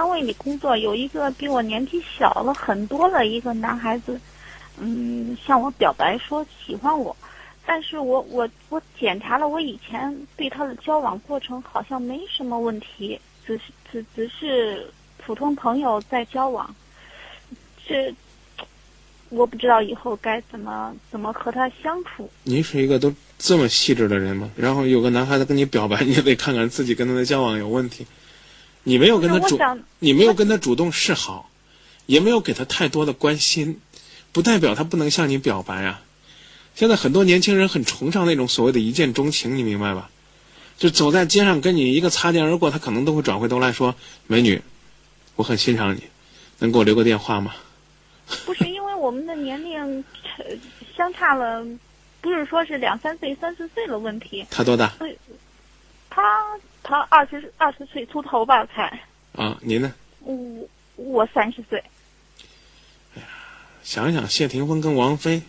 单位里工作，有一个比我年纪小了很多的一个男孩子，嗯，向我表白说喜欢我，但是我我我检查了我以前对他的交往过程，好像没什么问题，只是只只是普通朋友在交往，这我不知道以后该怎么怎么和他相处。您是一个都这么细致的人吗？然后有个男孩子跟你表白，你也得看看自己跟他的交往有问题。你没有跟他主你没有跟他主动示好，也没有给他太多的关心，不代表他不能向你表白啊。现在很多年轻人很崇尚那种所谓的一见钟情，你明白吧？就走在街上跟你一个擦肩而过，他可能都会转回头来说：“美女，我很欣赏你，能给我留个电话吗不是因为我们的年龄呃相差了，不是说是两三岁、三四岁的问题。”他多大他他二十二十岁出头吧，才啊？您呢？我我三十岁。想一想，谢霆锋跟王菲，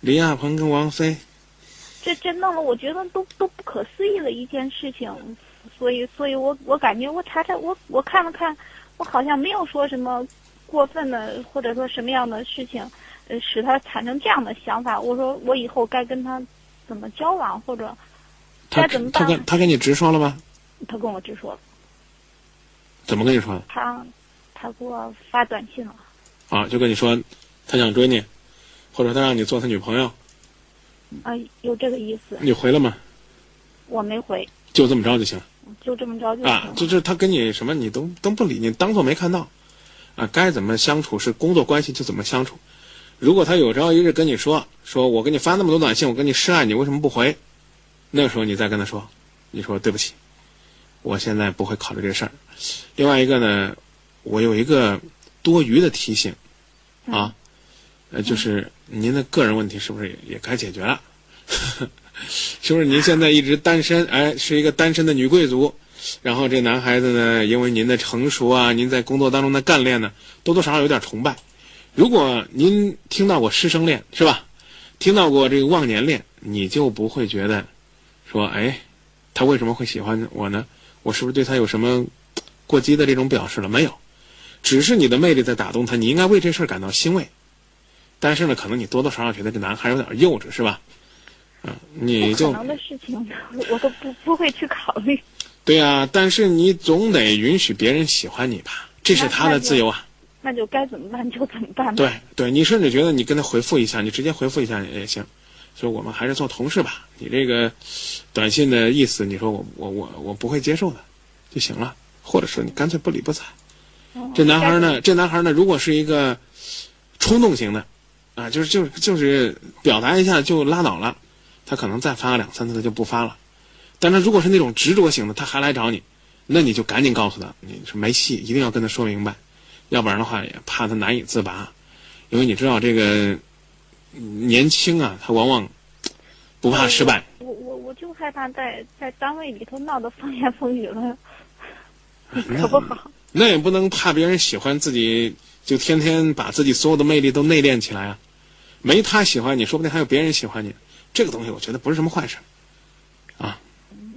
李亚鹏跟王菲，这这弄得我觉得都都不可思议的一件事情，所以所以我我感觉我查查我我看了看，我好像没有说什么过分的或者说什么样的事情，呃，使他产生这样的想法。我说我以后该跟他怎么交往，或者他该怎么办？他跟他跟你直说了吗？他跟我直说了，怎么跟你说的？他他给我发短信了，啊，就跟你说，他想追你，或者他让你做他女朋友，啊、有这个意思，你回了吗？我没回，就这么着就行就这么着就行啊。，就是他跟你什么你都都不理，你当做没看到，啊，该怎么相处是工作关系就怎么相处。如果他有朝一日跟你说，说我给你发那么多短信，我跟你示爱，你为什么不回？那个时候你再跟他说，你说对不起，我现在不会考虑这事儿。另外一个呢，我有一个多余的提醒，啊，呃，就是您的个人问题是不是也也该解决了？是不是您现在一直单身？哎，是一个单身的女贵族。然后这男孩子呢，因为您的成熟啊，您在工作当中的干练呢，多多少少有点崇拜。如果您听到过师生恋，是吧？听到过这个忘年恋，你就不会觉得说，哎，他为什么会喜欢我呢？我是不是对他有什么过激的这种表示了？没有，只是你的魅力在打动他，你应该为这事儿感到欣慰。但是呢，可能你多多少少觉得这男孩有点幼稚，是吧？嗯、你就不可能的事情，我都不不会去考虑。对呀、但是你总得允许别人喜欢你吧，这是他的自由啊。那就该怎么办就怎么办。对对，你甚至觉得你跟他回复一下，你直接回复一下也行。说我们还是做同事吧，你这个短信的意思，你说我我我我不会接受的，就行了。或者说你干脆不理不睬。哦这男孩呢，这男孩呢，如果是一个冲动型的，啊，就是就是就是表达一下就拉倒了，他可能再发两三次他就不发了。但他如果是那种执着型的，他还来找你，那你就赶紧告诉他，你是没戏，一定要跟他说明白，要不然的话也怕他难以自拔，因为你知道这个嗯年轻啊，他往往不怕失败。我我我就害怕在在单位里头闹得风言风语了，可不好。那也不能怕别人喜欢自己，就天天把自己所有的魅力都内敛起来啊！没他喜欢你，说不定还有别人喜欢你。这个东西我觉得不是什么坏事。啊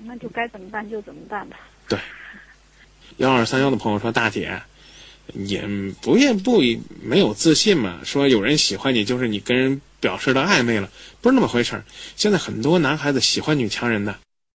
那就该怎么办就怎么办吧。对幺二三幺的朋友说：“大姐，也不愿不没有自信嘛，说有人喜欢你就是你跟人表示的暧昧了，不是那么回事儿。现在很多男孩子喜欢女强人的，